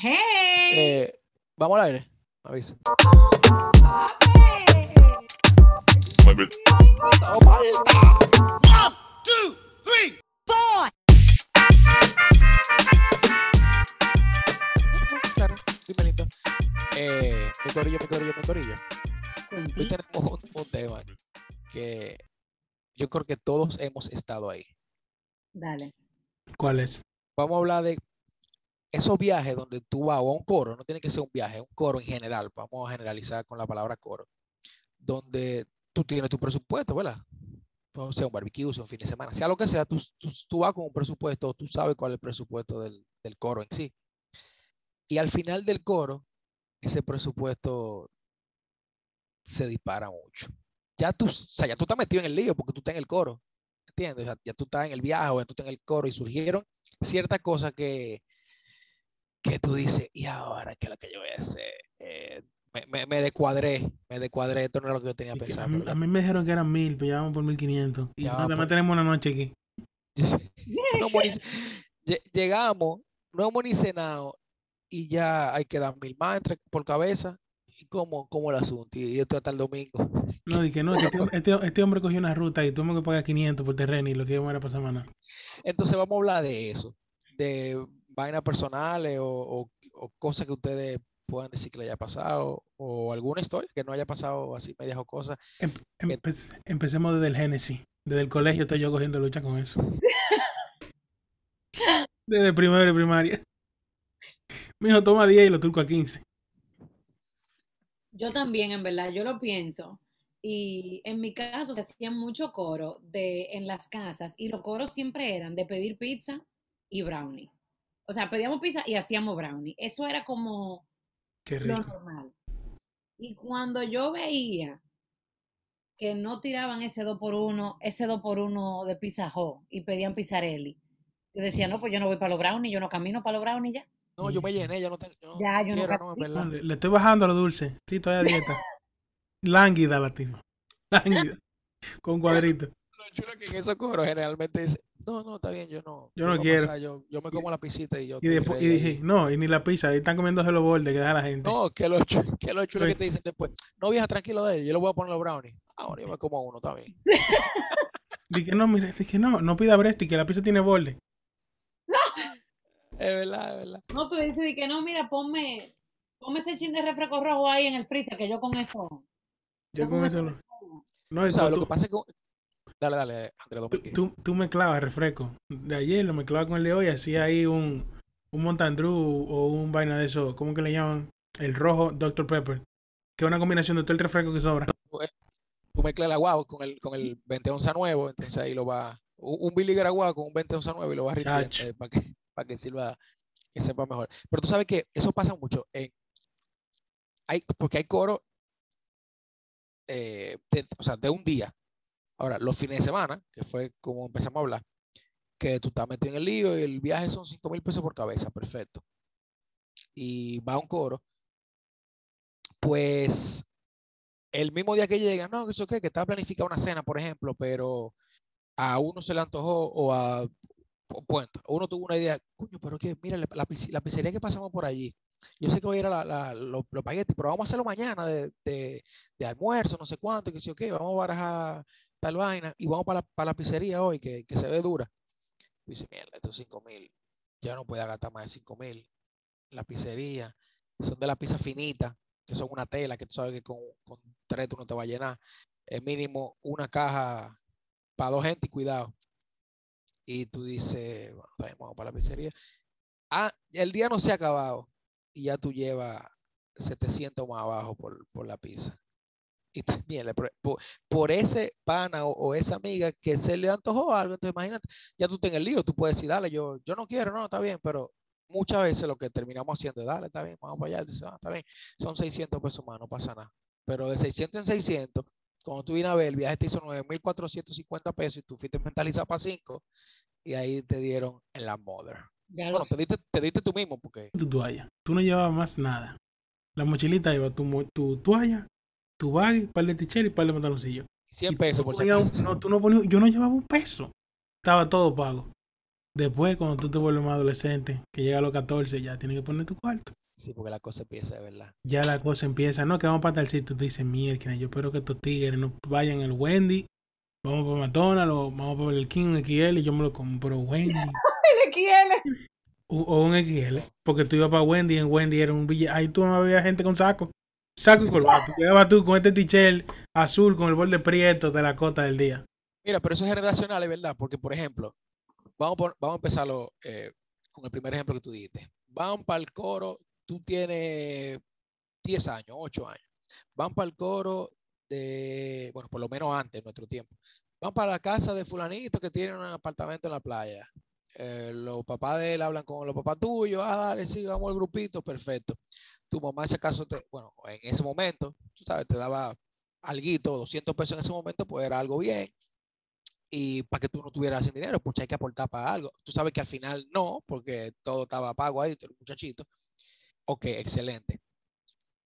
hey. Eh, vamos al aire. Avisa. Mueve. ¡Estamos vuelta! Claro, bienvenido. Eh, mi corillo, mi corillo, mi corillo. Hoy tenemos un, un tema que yo creo que todos hemos estado ahí. Dale. ¿Cuál es? Vamos a hablar de esos viajes donde tú vas, o a un coro, no tiene que ser un viaje, un coro en general, vamos a generalizar con la palabra coro, donde tú tienes tu presupuesto, ¿verdad? O sea un barbecue, sea un fin de semana, sea lo que sea, tú, tú, tú vas con un presupuesto, tú sabes cuál es el presupuesto del, del coro en sí. Y al final del coro, ese presupuesto se dispara mucho. Ya tú, o sea, ya tú estás metido en el lío porque tú estás en el coro, ¿entiendes? Ya, ya tú estás en el viaje o ya tú estás en el coro y surgieron ciertas cosas que, que tú dices, y ahora, ¿qué es lo que yo voy a hacer? Eh, me, me, me descuadré, me descuadré, esto no era lo que yo tenía pensado. a, mí, a me dijeron que eran mil, pero ya vamos por mil quinientos. Y Ya nada más por- tenemos una noche aquí. no lle- llegamos, no hemos ni cenado y ya hay que dar mil más entre, por cabeza. ¿Y cómo, cómo el asunto? Y esto hasta el domingo. No, dije, no, este, este- este hombre cogió una ruta y tuvo que pagar 500 por terreno y lo que íbamos era para semana. Entonces vamos a hablar de eso, de vainas personales o, o- o cosas que ustedes puedan decir que le haya pasado o alguna historia que no haya pasado así medias o cosas. Em- empe- empecemos desde el Génesis. Desde el colegio estoy yo cogiendo lucha con eso. Desde primero y primaria. Mijo, toma 10 y lo turco a 15. Yo también, en verdad, yo lo pienso. Y en mi caso se hacía mucho coro de, en las casas y los coros siempre eran de pedir pizza y brownie. O sea, pedíamos pizza y hacíamos brownie. Eso era como Qué lo normal. Y cuando yo veía que no tiraban ese 2 por 1 ese 2 por 1 de Pizza Hut y pedían pizzarelli, yo decía, no, pues yo no voy para los brownies, yo no camino para los brownies ya. No, yo me llené, ya no tengo, yo no, Ya, yo no quiero, no, verdad. Le, le estoy bajando a lo dulce. Sí, todavía a dieta. Lánguida la tipa. Lánguida. Con cuadrito. Lo chulo es que en esos coros generalmente dice, no, no, está bien, yo no. Yo no quiero. pasar, yo, yo me como la pisita y yo Y, después, y dije, ahí". no, y ni la pizza, ahí están comiéndose los bordes que deja la gente. no, que lo chulo, que lo chulo que te dicen después, no viaja tranquilo de él, yo le voy a poner los brownies. Ahora yo me como uno, bien. Dije, no, mire, dije, no, no pida Bresti, que la pizza tiene borde. Es verdad, es verdad. No, tú dices de que no, mira, ponme, ponme ese chin de refresco rojo ahí en el freezer, que yo con eso. Yo con eso no. No, sabes, tú, lo que pasa es que... Dale, dale, Andrés tú, Domínguez. tú, tú mezclabas refresco. De ayer lo mezclaba con el de hoy, hacía ahí un, un Montandru o un vaina de eso, ¿cómo que le llaman? El rojo Dr. Pepper. Que es una combinación de todo el refresco que sobra. Tú mezclas el agua con el, con el 20 onza nuevo, entonces ahí lo va... Un, un Billy agua con un 20 onza nuevo y lo vas Chacho. rindiendo para que, para que sirva, que sepa mejor. Pero tú sabes que eso pasa mucho en... Hay, porque hay coro eh, de, o sea, de un día. Ahora, los fines de semana, que fue como empezamos a hablar, que tú estás metido en el lío y el viaje son 5 mil pesos por cabeza, perfecto. Y va un coro, pues el mismo día que llegan, no, eso qué, que estaba planificada una cena, por ejemplo, pero a uno se le antojó o a o cuenta, uno tuvo una idea, coño, pero que mira, la, la pizz- la pizzería que pasamos por allí, yo sé que voy a ir a la, los, espaguetis, pero vamos a hacerlo mañana de, almuerzo, no sé cuánto, que sí, ok, vamos a barajar tal vaina y vamos para la, para la pizzería hoy, que, que se ve dura. Y dice, mierda, estos 5 mil, ya no puede gastar más de 5 mil. La pizzería, son de la pizza finita, que son una tela, que tú sabes que con, con tres tú no te va a llenar. Es mínimo una caja para dos gente y cuidado. Y tú dices, bueno, vamos para la pizzería. Ah, el día no se ha acabado y ya tú llevas 700 más abajo por, por la pizza. Mierda, por, por- ese pana o, o esa amiga que se le antojó algo, entonces imagínate, ya tú estás en el lío, tú puedes decir, dale, yo, yo no quiero, no, está bien, pero muchas veces lo que terminamos haciendo es, dale, está bien, vamos para allá, "Ah, está bien, son 600 pesos más, no pasa nada. Pero de 600 en 600, cuando tú vienes a ver, el viaje te hizo 9.450 pesos y tú fuiste mentalizado para 5 y ahí te dieron en la mother. Ya Bueno, te diste, te diste tú mismo porque Tu toalla. Tú no llevabas más nada. La mochilita iba tu, mo- tu toalla, tu bag, par de ticheras y par de pantaloncillos. 100 Y tú pesos por si un-. No, tú no ponías, yo no llevaba un peso. Estaba todo pago. Después, cuando tú te vuelves más adolescente, que llega a los 14, ya tienes que poner tu cuarto. Sí, porque la cosa empieza, de verdad. Ya la cosa empieza, no, que vamos para tal sitio. Tú dices, mierda, yo espero que estos tigres no vayan al Wendy. Vamos para McDonald's o vamos para el King un XL y yo me lo compro Wendy. El XL. o, o un XL. Porque tú ibas para Wendy y en Wendy era un billete. Ahí tú no veías gente con saco. Saco y corbata. Quedabas tú con este t-shirt azul con el borde prieto de la cota del día. Mira, pero eso es generacional, es verdad, porque por ejemplo, vamos, por- vamos a empezarlo eh, con el primer ejemplo que tú dijiste. Van para el coro, tú tienes 10 años, 8 años. Van para el coro de, bueno, por lo menos antes, en nuestro tiempo. Van para la casa de fulanito que tiene un apartamento en la playa. Eh, los papás de él hablan con los papás tuyos, ah, dale, sí, vamos al grupito, perfecto. Tu mamá, si acaso, te, bueno, en ese momento, tú sabes, te daba alguito, 200 pesos en ese momento, pues era algo bien y para que tú no tuvieras sin dinero, pues hay que aportar para algo. Tú sabes que al final no, porque todo estaba pago ahí, el muchachito. Ok, excelente.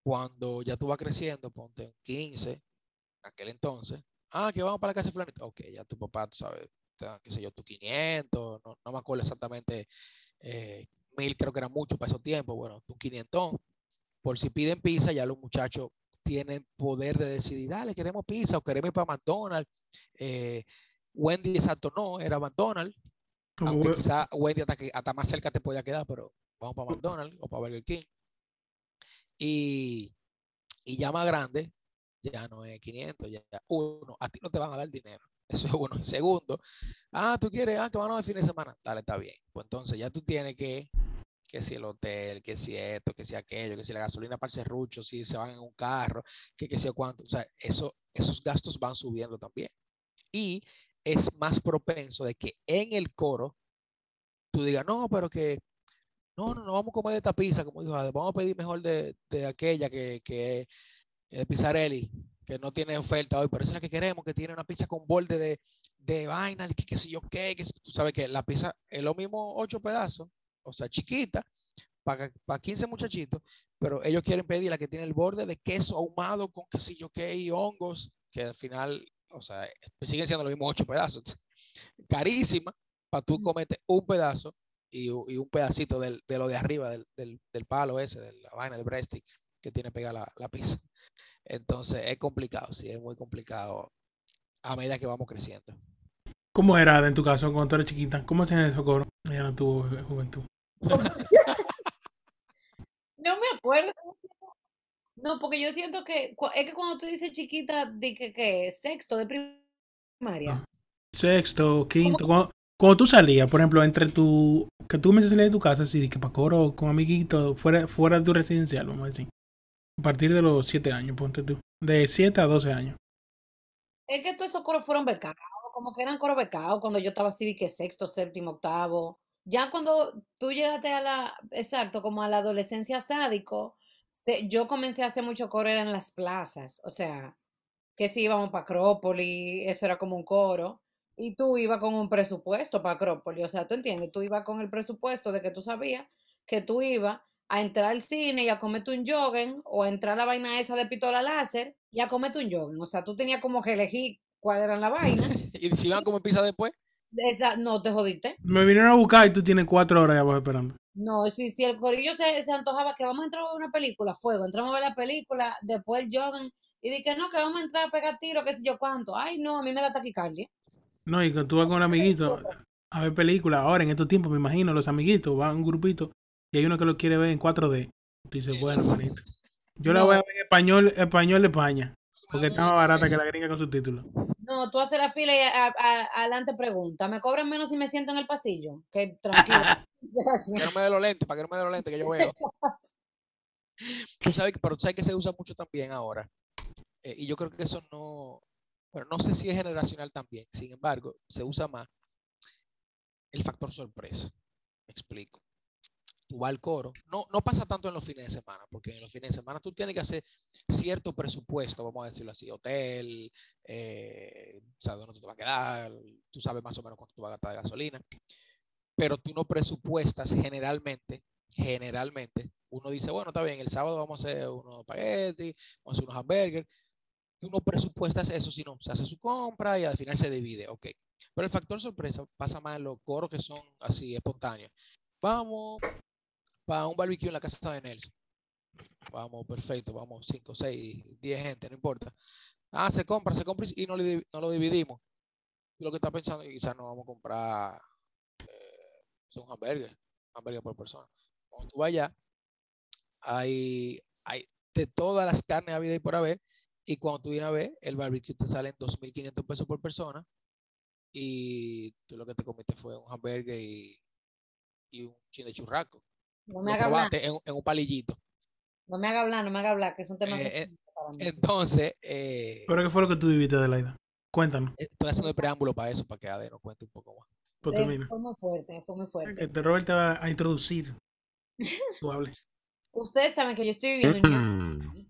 Cuando ya tú vas creciendo, ponte un 15, en aquel entonces. Ah, que vamos para la casa de fulanito. Ok, ya tu papá, tú sabes, dan, qué sé yo, tu 500, no, no me acuerdo exactamente, eh, mil creo que era mucho para esos tiempos. Bueno, tu 500. Por si piden pizza, ya los muchachos tienen poder de decidir, dale, queremos pizza o queremos ir para McDonald's. Eh, Wendy exacto no, era McDonald's, aunque we- quizá Wendy hasta, que, hasta más cerca te podía quedar, pero vamos para McDonald's o para Burger King. Y, y ya más grande, ya no es 500, ya, ya- uno, a ti no te van a dar dinero. Eso es uno. Segundo, ah, tú quieres, ah, que vamos el fin de semana, dale, está bien. Pues entonces ya tú tienes que, que si el hotel, que si esto, que si aquello, que si la gasolina para el serrucho, si se van en un carro, que que si cuánto. O sea, eso, esos gastos van subiendo también. Y es más propenso de que en el coro tú digas, no, pero que no, no, no vamos a comer de esta pizza, como dijo, vamos a pedir mejor de, de aquella que, que es Pizzarelli, que no tiene oferta hoy, pero esa es la que queremos, que tiene una pizza con borde de, de vaina, de que, que yo qué, que si- tú sabes que la pizza es lo mismo ocho pedazos, o sea, chiquita, para, para 15 muchachitos, pero ellos quieren pedir la que tiene el borde de queso ahumado con yo qué y hongos, que al final, o sea, siguen siendo los mismos ocho pedazos. Carísima, para tú Ujú. comerte un pedazo y, y un pedacito del- de lo de arriba, del, del- del palo ese, de la vaina, del breadstick que tiene pegada la, la pizza. Entonces es complicado, sí, es muy complicado a medida que vamos creciendo. ¿Cómo era en tu caso cuando tú eras chiquita? ¿Cómo hacían el socorro? Ella no tuvo ju- juventud. No me acuerdo. No, porque yo siento que es que cuando tú dices chiquita, de que, que sexto de primaria. Ah. Sexto, quinto. Cuando, cuando tú salías, por ejemplo, entre tu. Que tú me salías de tu casa, así, de que para coro con amiguitos, fuera, fuera de tu residencial, vamos a decir. Partir de los 7 años, ponte tú. De 7 a 12 años. Es que todos esos coros fueron becados, como que eran coros becados cuando yo estaba así que sexto, séptimo, octavo. Ya cuando tú llegaste a la, exacto, como a la adolescencia sádico, yo comencé a hacer mucho coro era en las plazas, o sea, que si íbamos para Acrópolis, eso era como un coro, y tú ibas con un presupuesto para Acrópolis, o sea, tú entiendes, tú ibas con el presupuesto de que tú sabías que tú ibas a entrar al cine y a comerte un jogging, o a entrar a la vaina esa de pistola láser y a comerte un jogging, o sea, tú tenías como que elegir cuál era la vaina, y si van a comer pizza después, esa, no te jodiste. Me vinieron a buscar y tú tienes 4 horas ahí abajo esperando. No, si, si el corillo se, se antojaba que vamos a entrar a ver una película, fuego, entramos a ver la película, después el jogging, y dije, no, que vamos a entrar a pegar tiro, qué sé yo cuánto. Ay, no, a mí me da taquicardia. No, y que tú vas con el amiguito a ver películas. Ahora, en estos tiempos, me imagino, los amiguitos van un grupito y hay uno que lo quiere ver en 4D. Tú dices, bueno, manito. Yo la voy a ver en español, español de España. Porque está más barata que la gringa con subtítulos. No, tú haces la fila y a- a- adelante pregunta, ¿me cobran menos si me siento en el pasillo? Que tranquilo. Gracias. que no me dé los lentes, para que no me dé los lentes que yo veo. Tú sabes, que- pero tú sabes que se usa mucho también ahora. Eh, y yo creo que eso no, bueno, no sé si es generacional también. Sin embargo, se usa más el factor sorpresa. Me explico. Tú vas al coro. No, no pasa tanto en los fines de semana, porque en los fines de semana tú tienes que hacer cierto presupuesto, vamos a decirlo así, hotel, eh, sabes dónde tú te vas a quedar, tú sabes más o menos cuánto tú vas a gastar de gasolina, pero tú no presupuestas generalmente, generalmente, uno dice, bueno, está bien, el sábado vamos a hacer unos espaguetis, vamos a hacer unos hamburgues, tú no presupuestas eso, sino se hace su compra y al final se divide, ok. Pero el factor sorpresa pasa más en los coros que son así espontáneos. Vamos un barbecue en la casa de Nelson. Vamos, perfecto, vamos 5, 6, 10 gente, no importa. Ah, se compra, se compra y no, divi- no lo dividimos. Lo que está pensando, quizás no vamos a comprar eh, un hamburger, hamburger por persona. Cuando tú vayas, hay, hay de todas las carnes habidas y por haber, y cuando tú vienes a ver, el barbecue te sale en 2.500 pesos por persona, y tú lo que te comiste fue un hamburger y, y un chin de churrasco. No me haga hablar, en, en un palillito. no me haga hablar, no me haga hablar, que es un tema Eh, eh, sensible para mí. Entonces, eh, ¿Pero qué fue lo que tú viviste de la ida? Cuéntanos, estoy haciendo el preámbulo para eso, para que Ade nos cuente un poco más. pues Eh, termina. fue muy fuerte, fue muy fuerte. Que Robert te va a introducir. Tú hables. Ustedes saben que yo estoy viviendo en.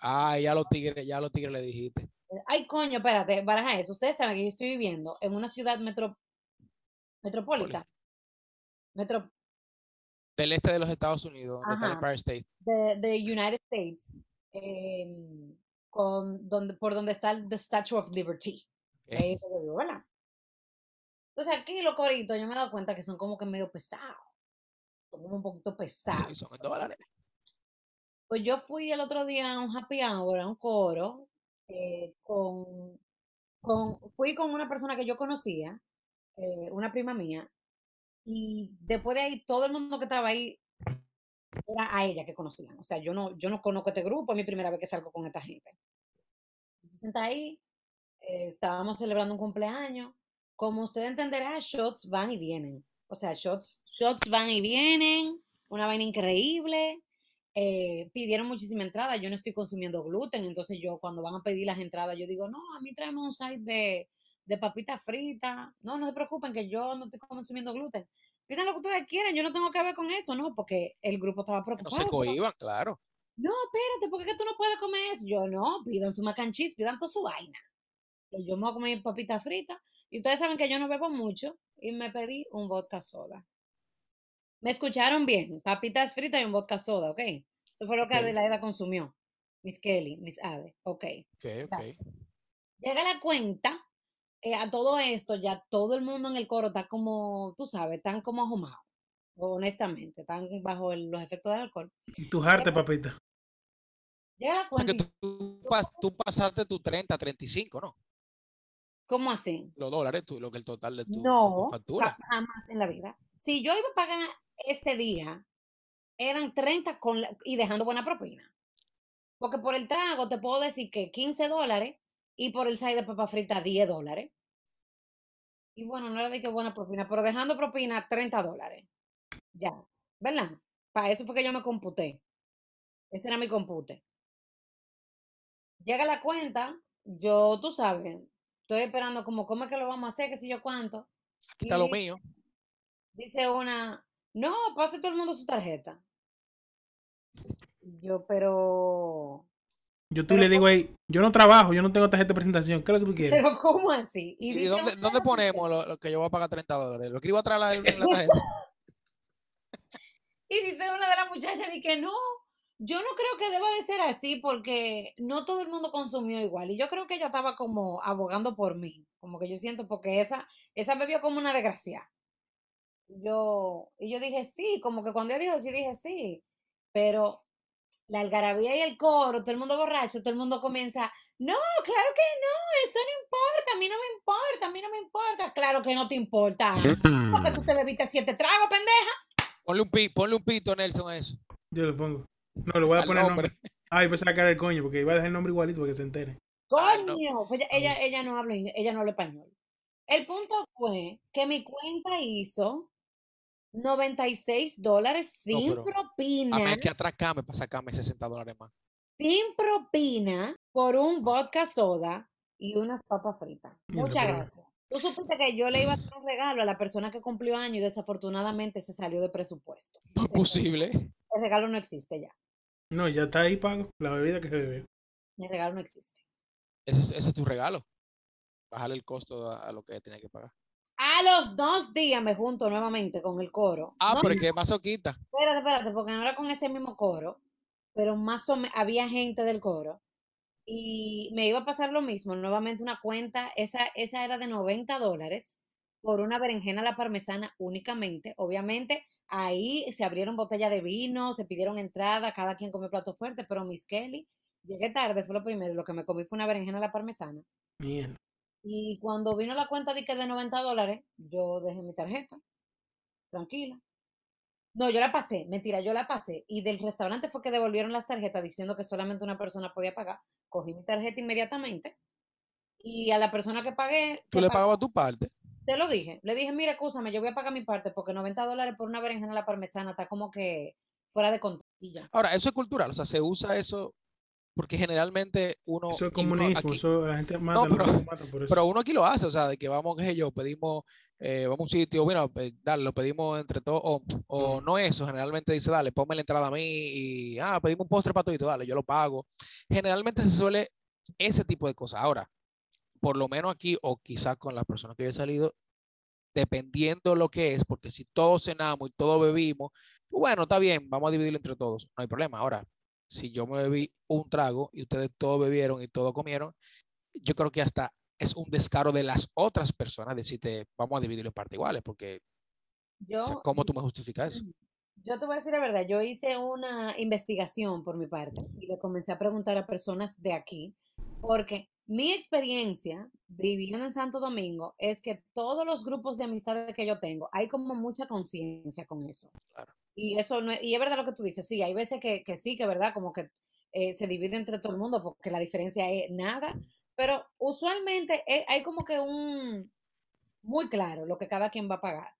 Ah, ya los tigres, ya los tigres le dijiste. Ay, coño, espérate, baraja eso. Ustedes saben que yo estoy viviendo en una ciudad metro, metropolita. Metro, Del este de los Estados Unidos, donde está el Ajá. Empire State. de, de United States, em, con, donde, por donde está el the Statue of Liberty. Eh, ¿verdad? Entonces aquí los coritos yo me he dado cuenta que son como que medio pesados. Son como un poquito pesados. sí, son en dólares. Pues yo fui el otro día a un happy hour, a un coro, eh, con, con, fui con una persona que yo conocía, eh, una prima mía, y después de ahí todo el mundo que estaba ahí era a ella que conocían. O sea, yo no, yo no conozco este grupo, es mi primera vez que salgo con esta gente. Se sienta ahí, eh, estábamos celebrando un cumpleaños. Como usted entenderá, shots van y vienen. O sea, shots, shots van y vienen, una vaina increíble. eh, pidieron muchísima entrada, yo no estoy consumiendo gluten, entonces yo cuando van a pedir las entradas, yo digo, no, a mí tráeme un side de, de papita frita. No, no se preocupen que yo no estoy consumiendo gluten. Pidan lo que ustedes quieran, yo no tengo que ver con eso, ¿no? Porque el grupo estaba No preocupado. se como, cohiban, claro. no, espérate, ¿por qué tú no puedes comer eso? Yo no, pidan su mac and cheese, pidan toda su vaina. Yo me voy a comer papita frita. Y ustedes saben que yo no bebo mucho y me pedí un vodka soda. Me escucharon bien, papitas fritas y un vodka soda, ¿ok? Eso fue lo que Ok. Adelaida consumió. Miss Kelly, Miss Ade, ok. Ok, ok. Llega la cuenta, eh, a todo esto ya todo el mundo en el coro está como, tú sabes, están como ahumados, honestamente, están bajo el- los efectos del alcohol. Tu jarte, papita. Llega la O sea cuenta que y, tú, tú pas- tú pasaste tu 30, 35, ¿no? ¿cómo así? Los dólares, tú, lo que el total de tu, No, factura. ja- jamás en la vida. Si yo iba a pagar ese día, eran 30 con la- y dejando buena propina. Porque por el trago te puedo decir que 15 dólares y por el side de papa frita 10 dólares. Y bueno, no era de que buena propina, pero dejando propina 30 dólares. Ya, ¿verdad? Para eso fue que yo me computé. Ese era mi compute. Llega la cuenta, yo, tú sabes, estoy esperando como, ¿cómo es que lo vamos a hacer? ¿Qué sé yo cuánto? Está lo mío. dice una, no, pase todo el mundo su tarjeta. Yo, pero, Yo tú pero, le digo ahí, yo no trabajo, yo no tengo tarjeta de presentación. ¿Qué es lo que tú quieres? pero ¿cómo así? Y ¿Y dice dónde, ponemos lo, lo que yo voy a pagar 30 dólares? ¿Lo escribo atrás la- en la tarjeta? y dice una de las muchachas, y que no, yo no creo que deba de ser así porque no todo el mundo consumió igual. Y yo creo que ella estaba como abogando por mí, como que yo siento, porque esa, esa bebió como una desgracia. Y yo, y yo dije sí, como que cuando ella dijo sí, dije sí, pero la algarabía y el coro, todo el mundo borracho, todo el mundo comienza, no, claro que no, eso no importa, a mí no me importa, a mí no me importa, claro que no te importa, porque tú te bebiste siete tragos, pendeja. Ponle un, pi, ponle un pito, Nelson, a eso. Yo le pongo. No, le voy a Al poner nombre. nombre. Ay, pues sacar el coño, porque iba a dejar el nombre igualito para que se entere. Ah, no. Coño, pues ella, ella, no habla, ella no habla español. El punto fue que mi cuenta hizo 96 dólares No, sin a propina, hay que atracarme para sacarme 60 dólares más. sin propina, por un vodka soda y unas papas fritas. Muchas gracias. Tú supiste que yo le iba a hacer un regalo a la persona que cumplió año y desafortunadamente se salió de presupuesto. No es posible. El regalo no existe ya. No, ya está ahí pago. La bebida que se bebió. El regalo no existe. Ese, es- ese es tu regalo. Bajarle el costo a, a lo que tenía que pagar. A los dos días me junto nuevamente con el coro. Ah, No, pero es que es masoquita. Espérate, espérate, porque no era con ese mismo coro, pero más o menos había gente del coro. y me iba a pasar lo mismo, nuevamente una cuenta, esa, esa era de 90 dólares por una berenjena a la parmesana únicamente. Obviamente, ahí se abrieron botellas de vino, se pidieron entrada, cada quien comió plato fuerte, pero Miss Kelly, llegué tarde, fue lo primero, lo que me comí fue una berenjena a la parmesana. Bien. Y cuando vino la cuenta de que de 90 dólares, yo dejé mi tarjeta, tranquila. No, yo la pasé, mentira, yo la pasé. Y del restaurante fue que devolvieron las tarjetas diciendo que solamente una persona podía pagar. Cogí mi tarjeta inmediatamente y a la persona que pagué, Tú que le pagabas tu parte. te lo dije. Le dije, mira, escúchame, yo voy a pagar mi parte porque 90 dólares por una berenjena a la parmesana está como que fuera de control. Y ya. Ahora, eso es cultural, o sea, se usa eso porque generalmente uno, Eso es y uno comunismo, aquí- eso la gente mata, No, pero- mata por eso. pero uno aquí lo hace, o sea, de que vamos, qué sé yo, pedimos, eh, vamos a un sitio, bueno, dale, lo pedimos entre todos, o, o Mm. no eso, generalmente dice, dale, ponme la entrada a mí y, ah, pedimos un postre para todo, dale, yo lo pago. Generalmente se suele ese tipo de cosas. Ahora, por lo menos aquí, o quizás con las personas que yo he salido, dependiendo lo que es, porque si todos cenamos y todos bebimos, bueno, está bien, vamos a dividirlo entre todos, no hay problema. Ahora, si yo me bebí un trago y ustedes todos bebieron y todos comieron, yo creo que hasta es un descaro de las otras personas decirte, vamos a dividirlo en partes iguales, porque, Yo, o sea, ¿cómo tú me justificas eso? Yo te voy a decir la verdad, yo hice una investigación por mi parte y le comencé a preguntar a personas de aquí, porque mi experiencia viviendo en Santo Domingo es que todos los grupos de amistades que yo tengo, hay como mucha conciencia con eso. Claro. Y eso no es, y es verdad lo que tú dices, sí, hay veces que, que sí, que verdad, como que eh, se divide entre todo el mundo porque la diferencia es nada, pero usualmente eh, hay como que un muy claro lo que cada quien va a pagar.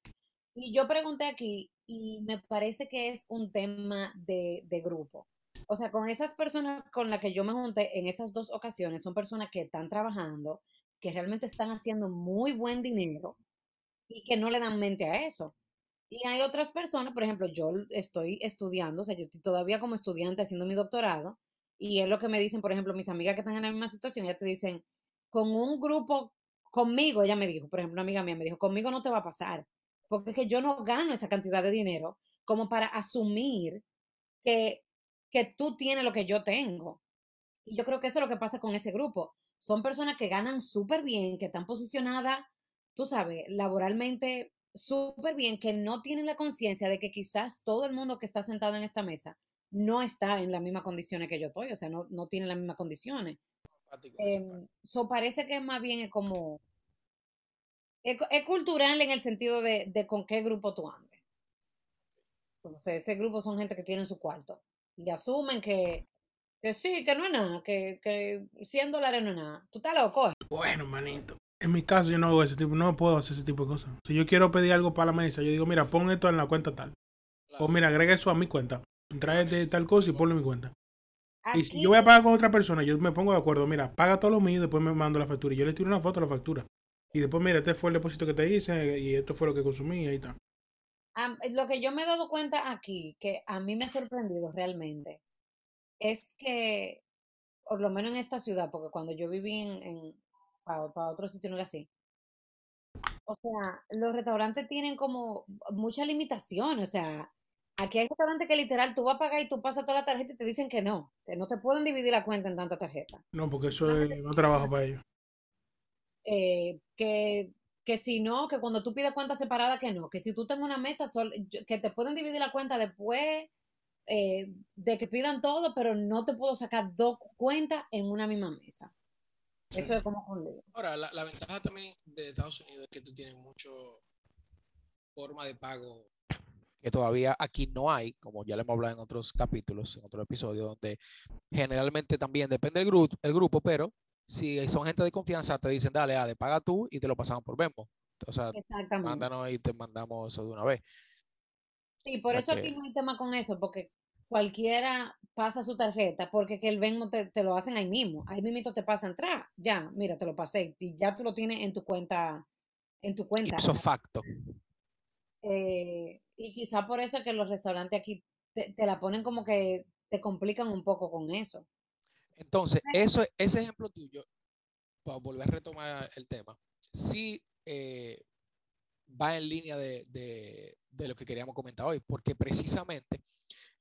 Y yo pregunté aquí y me parece que es un tema de, de grupo. O sea, con esas personas con las que yo me junté en esas dos ocasiones, son personas que están trabajando, que realmente están haciendo muy buen dinero y que no le dan mente a eso. Y hay otras personas, por ejemplo, yo estoy estudiando, o sea, yo estoy todavía como estudiante haciendo mi doctorado, y es lo que me dicen, por ejemplo, mis amigas que están en la misma situación, ya te dicen, con un grupo, conmigo, ella me dijo, por ejemplo, una amiga mía me dijo, conmigo no te va a pasar, porque es que yo no gano esa cantidad de dinero como para asumir que, que tú tienes lo que yo tengo. Y yo creo que eso es lo que pasa con ese grupo. Son personas que ganan súper bien, que están posicionadas, tú sabes, laboralmente súper bien, que no tienen la conciencia de que quizás todo el mundo que está sentado en esta mesa no está en las mismas condiciones que yo estoy, o sea, no, no tiene las mismas condiciones. Eh, so parece que más bien es como, es, es cultural en el sentido de, de con qué grupo tú andes. Entonces, ese grupo son gente que tienen su cuarto y asumen que, que sí, que no es nada, que, que 100 dólares no es nada. Tú estás loco. ¿eh? Bueno, manito. En mi caso yo no hago ese tipo, no puedo hacer ese tipo de cosas. Si yo quiero pedir algo para la mesa, yo digo, mira, pon esto en la cuenta tal. O mira, agrega eso a mi cuenta. Trae de tal cosa y ponlo en mi cuenta. Y si yo voy a pagar con otra persona, yo me pongo de acuerdo, mira, paga todo lo mío y después me mando la factura. Y yo le tiro una foto a la factura. Y después, mira, este fue el depósito que te hice y esto fue lo que consumí y ahí está. lo que yo me he dado cuenta aquí, que a mí me ha sorprendido realmente, es que, por lo menos en esta ciudad, porque cuando yo viví en, en para otro sitio no era así. O sea, los restaurantes tienen como muchas limitaciones. O sea, aquí hay restaurantes que literal tú vas a pagar y tú pasas toda la tarjeta y te dicen que no, que no te pueden dividir la cuenta en tanta tarjeta. No, porque eso es no trabajo para ellos. Eh, que, que si no, que cuando tú pides cuenta separada, que no, que si tú tengas una mesa, sol- que te pueden dividir la cuenta después eh, de que pidan todo, pero no te puedo sacar dos cuentas en una misma mesa. Eso es como un lío. Ahora, la, la ventaja también de Estados Unidos es que tú tienes mucho forma de pago que todavía aquí no hay, como ya le hemos hablado en otros capítulos, en otros episodios, donde generalmente también depende del grupo, el grupo, pero si son gente de confianza, te dicen, dale, Ade, paga tú y te lo pasamos por Venmo. O sea, Exactamente. mándanos y te mandamos eso de una vez. Sí, por sea eso que- aquí no hay tema con eso, porque cualquiera pasa su tarjeta, porque que el Venmo te, te lo hacen ahí mismo. Ahí mismo te pasa a entrar. Ya, mira, te lo pasé y ya tú lo tienes en tu cuenta, en tu cuenta. Ipso facto. Eh, y quizá por eso es que los restaurantes aquí te, te la ponen como que te complican un poco con eso. Entonces, eso, ese ejemplo tuyo, para volver a retomar el tema, sí eh, va en línea de, de- de lo que queríamos comentar hoy, porque precisamente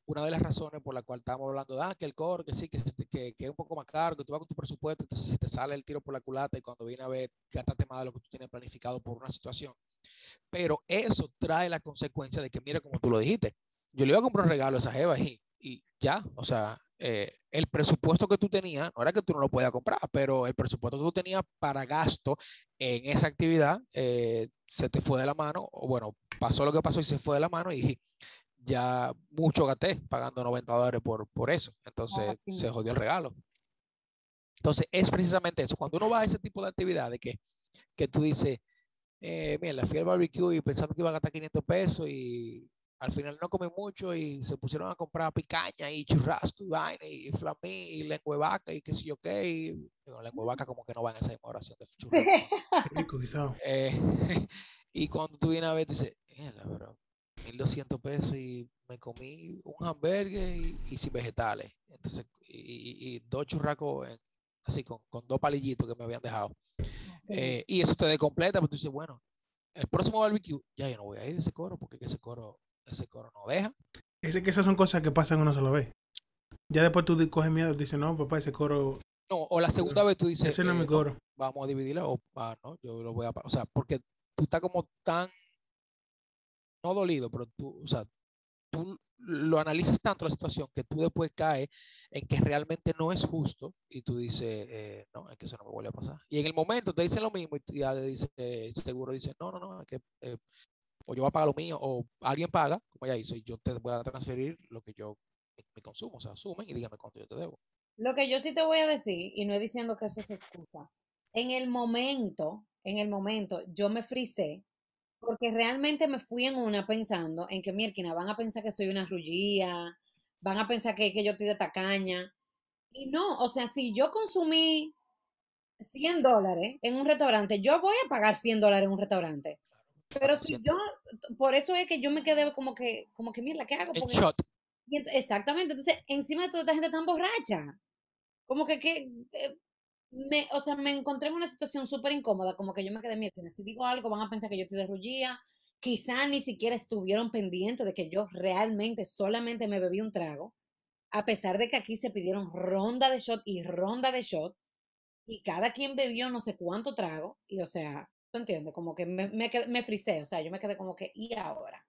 una de las razones por la cual estábamos hablando de ah, que el coro, que sí, que, este, que, que es un poco más caro, que tú vas con tu presupuesto, entonces te sale el tiro por la culata y cuando viene a ver, gastaste más de lo que tú tienes planificado por una situación. Pero eso trae la consecuencia de que, mira, como tú lo dijiste, yo le iba a comprar un regalo a esa jeva y, y ya, o sea, eh, el presupuesto que tú tenías, no era que tú no lo podías comprar, pero el presupuesto que tú tenías para gasto en esa actividad eh, se te fue de la mano, o bueno, pasó lo que pasó y se fue de la mano y ya mucho gasté pagando 90 dólares por, por eso. Entonces sí. se jodió el regalo. Entonces es precisamente eso. Cuando uno va a ese tipo de actividades que, que tú dices, eh, mira, fui al barbecue y pensando que iba a gastar 500 pesos y al final no comí mucho y se pusieron a comprar picaña y churrasco y vaina y flamí y lengua de vaca y qué sé yo qué. Y digo, lengua de vaca como que no va en esa misma oración de churrasco. Guisado. Eh, y cuando tú vienes a ver, dices, "Mierda, pero 1200 pesos y me comí un hamburgues y, y sin vegetales. Entonces, y, y- y dos churrascos en- así con, con dos palillitos que me habían dejado. Eh, y eso te descompleta, pero tú dices, bueno, el próximo barbecue, ya yo no voy a ir a ese coro porque ese coro, ese coro no deja. Ese que esas son cosas que pasan una sola vez. Ya después tú coges miedo y dices, no, papá, ese coro, No, o la segunda vez tú dices, ese no es eh, mi no, coro. vamos a dividirla o ah, no, yo lo voy a, o sea, porque tú estás como tan, no dolido, pero tú, o sea, tú lo analizas tanto la situación que tú después caes en que realmente no es justo y tú dices, eh, no, es que eso no me vuelve a pasar. Y en el momento te dicen lo mismo y ya dice, eh, seguro dice, no, no, no, es que eh, o yo voy a pagar lo mío o alguien paga, como ella hizo, y yo te voy a transferir lo que yo, mi consumo, o sea, asumen y dígame cuánto yo te debo. Lo que yo sí te voy a decir, y no es diciendo que eso es excusa, en el momento, en el momento, yo me frisé, porque realmente me fui en una pensando en que, mierda, van a pensar que soy una rullía, van a pensar que, que yo estoy de tacaña. Y no, o sea, si yo consumí 100 dólares en un restaurante, yo voy a pagar 100 dólares en un restaurante. Pero si 100%. yo, por eso es que yo me quedé como que, como que, mierda, ¿qué hago? Porque shot, y ent- exactamente, entonces encima de toda esta gente tan borracha, como que, que eh, me, o sea, me encontré en una situación súper incómoda, como que yo me quedé, mira, si digo algo van a pensar que yo estoy de quizá ni siquiera estuvieron pendientes de que yo realmente solamente me bebí un trago, a pesar de que aquí se pidieron ronda de shot y ronda de shot, y cada quien bebió no sé cuánto trago, y o sea, ¿tú entiendes? Como que me, me, me frisé, o sea, yo me quedé como que, ¿y ahora?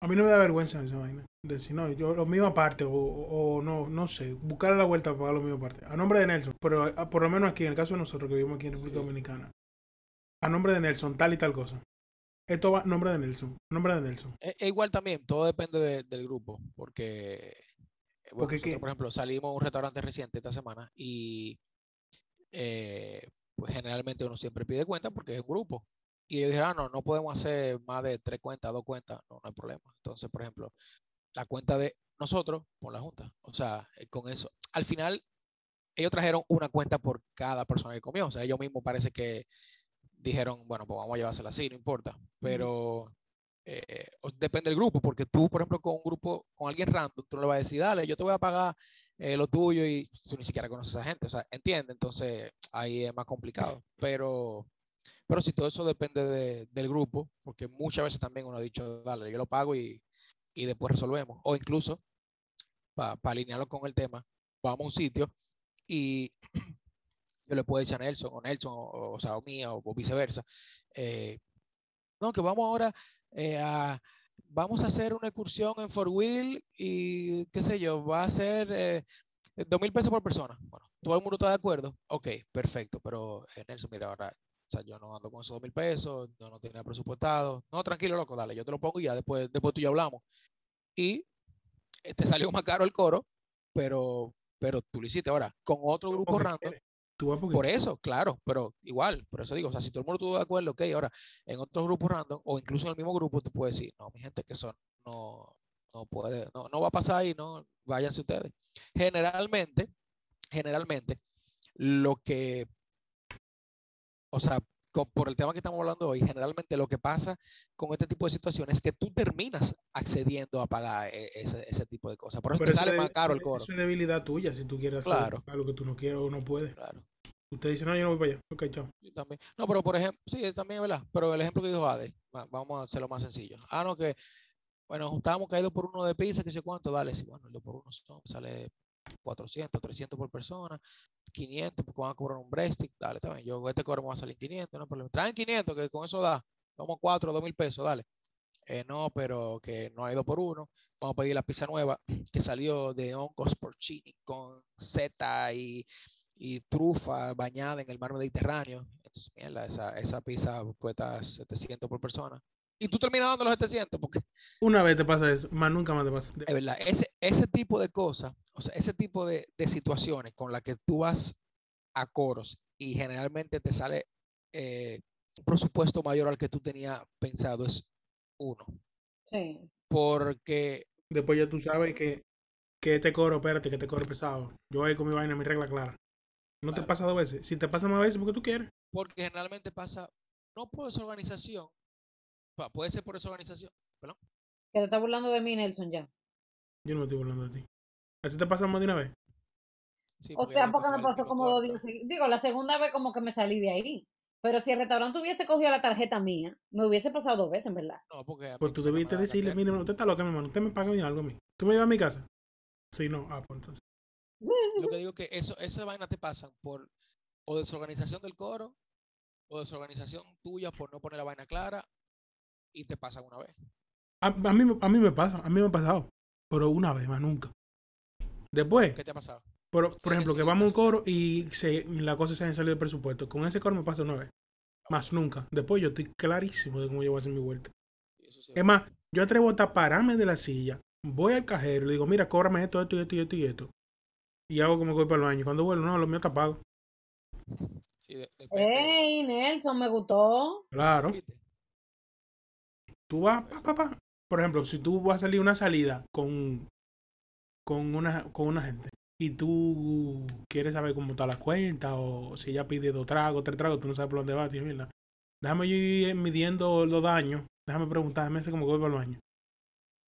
A mí no me da vergüenza esa vaina. Decir, no, yo lo mío aparte, o, o no, no sé, buscar la vuelta para pagar lo mío aparte. A nombre de Nelson, pero a- por lo menos aquí, en el caso de nosotros que vivimos aquí en República Sí. Dominicana, a nombre de Nelson, tal y tal cosa. Esto va a nombre de Nelson, a nombre de Nelson. E- e igual también, todo depende de- del grupo, porque, eh, bueno, Porque nosotros, por ejemplo, salimos a un restaurante reciente esta semana y eh, pues generalmente uno siempre pide cuenta porque es un grupo. Y ellos dijeron, ah, no, no podemos hacer más de tres cuentas, dos cuentas, no, no hay problema. Entonces, por ejemplo, la cuenta de nosotros por la junta. O sea, eh, con eso. Al final, ellos trajeron una cuenta por cada persona que comió. O sea, ellos mismos parece que dijeron, bueno, pues vamos a llevársela así, no importa. Pero eh, depende del grupo, porque tú, por ejemplo, con un grupo, con alguien random, tú no le vas a decir, dale, yo te voy a pagar eh, lo tuyo y tú ni siquiera conoces a esa gente, o sea, entiende, entonces ahí es más complicado. Pero, pero si todo eso depende de- del grupo, porque muchas veces también uno ha dicho, dale, yo lo pago y, y después resolvemos. O incluso, para alinearlo con el tema, vamos a un sitio y yo le puedo decir a Nelson, o Nelson, o, o sea, o mía, o, o viceversa, eh, no, que vamos ahora eh, a, vamos a hacer una excursión en Fort Wheel y qué sé yo, va a ser eh, dos mil pesos por persona. Bueno, todo el mundo está de acuerdo. Ok, perfecto, pero eh, Nelson, mira, ahora, o sea, yo no ando con esos dos mil pesos, yo no tenía presupuestado. No, tranquilo, loco, dale, yo te lo pongo y ya después, después tú y yo hablamos. Y eh, te salió más caro el coro, pero, pero tú lo hiciste ahora con otro grupo random. Tú vas Por eso, claro, pero igual, por eso digo, o sea, si todo el mundo estuvo de acuerdo, ok, ahora en otro grupo random o incluso en el mismo grupo, tú puedes decir, no, mi gente, que son, no, no puede, no, no va a pasar ahí, no, váyanse ustedes. Generalmente, generalmente, lo que, o sea, por el tema que estamos hablando hoy, generalmente lo que pasa con este tipo de situaciones es que tú terminas accediendo a pagar eh, ese, ese tipo de cosas. Por eso te sale más caro el coro. Eso es debilidad tuya si tú quieres hacer Claro. algo que tú no quieres o no puedes. Claro. Usted dice, no, yo no voy para allá. Ok, chao. Yo también. No, pero por ejemplo, sí, también es verdad. Pero el ejemplo que dijo Ade, va- vamos a hacerlo más sencillo. Ah, no, que Bueno, juntábamos caído por uno de pizza, que sé cuánto, dale, sí, bueno, dos por uno sale 400, 300 por persona, 500, porque van a cobrar un breasting, dale, está bien, yo este cobro va a salir 500, no problema. Traen 500, que con eso da, como 4, 2 mil pesos, dale. Eh, no, pero que no hay dos por uno. Vamos a pedir la pizza nueva que salió de hongos porcini con seta y, y trufa bañada en el mar Mediterráneo. Entonces, mierda, esa, esa pizza cuesta 700 por persona. Y tú terminas dando los 700 porque Una vez te pasa eso, más nunca más te pasa. es verdad, ese, ese tipo de cosas, o sea, ese tipo de, de situaciones con las que tú vas a coros y generalmente te sale eh, un presupuesto mayor al que tú tenías pensado es uno. Sí. Porque, Después ya tú sabes que, que este coro, espérate, que este coro es pesado. Yo voy con mi vaina, mi regla clara. No te pasa dos veces. Si te pasa más veces, porque tú quieres. porque generalmente pasa, no por desorganización, puede ser por desorganización, perdón, Que te está burlando de mí, Nelson, ya. Yo no me estoy burlando de ti. ¿A ti te pasa más de una vez? sí, O sea, porque me pasó como dos días. Digo, la segunda vez como que me salí de ahí. Pero si el restaurante hubiese cogido la tarjeta mía, me hubiese pasado dos veces, en verdad. No, porque Pues tú debiste decirle, mire, usted está loca, mi hermano. Usted me paga bien algo a mí. ¿Tú me llevas a mi casa? Sí, no. Ah, pues entonces. Lo que digo que eso, esa vaina te pasan por o desorganización del coro o desorganización tuya por no poner la vaina clara y te pasan una vez. A, a mí, me- a mí me pasa, a mí me ha pasado. Pero una vez, más nunca. Después, ¿Qué te ha pasado? por, Fue por ejemplo, que vamos a un coro y se, la cosa se ha salido del presupuesto. Con ese coro me pasa una vez. Más nunca. Después yo estoy clarísimo de cómo yo voy a hacer mi vuelta. Sí Es más, yo atrevo hasta a pararme de la silla, voy al cajero y le digo, mira, cóbrame esto, esto, y esto y esto y esto. Y hago como que voy para el baño. Cuando vuelvo, no, lo mío está pago. sí, de-. ¡Ey, Nelson, me gustó! Claro. Tú vas, pa, pa, pa. Por ejemplo, si tú vas a salir una salida con, con, una, con una gente y tú quieres saber cómo está la cuenta o si ella pide dos tragos, tres tragos, tú no sabes por dónde va, tío, mira. Déjame yo ir midiendo los daños. Déjame preguntar, déjame hacer como que voy para el baño.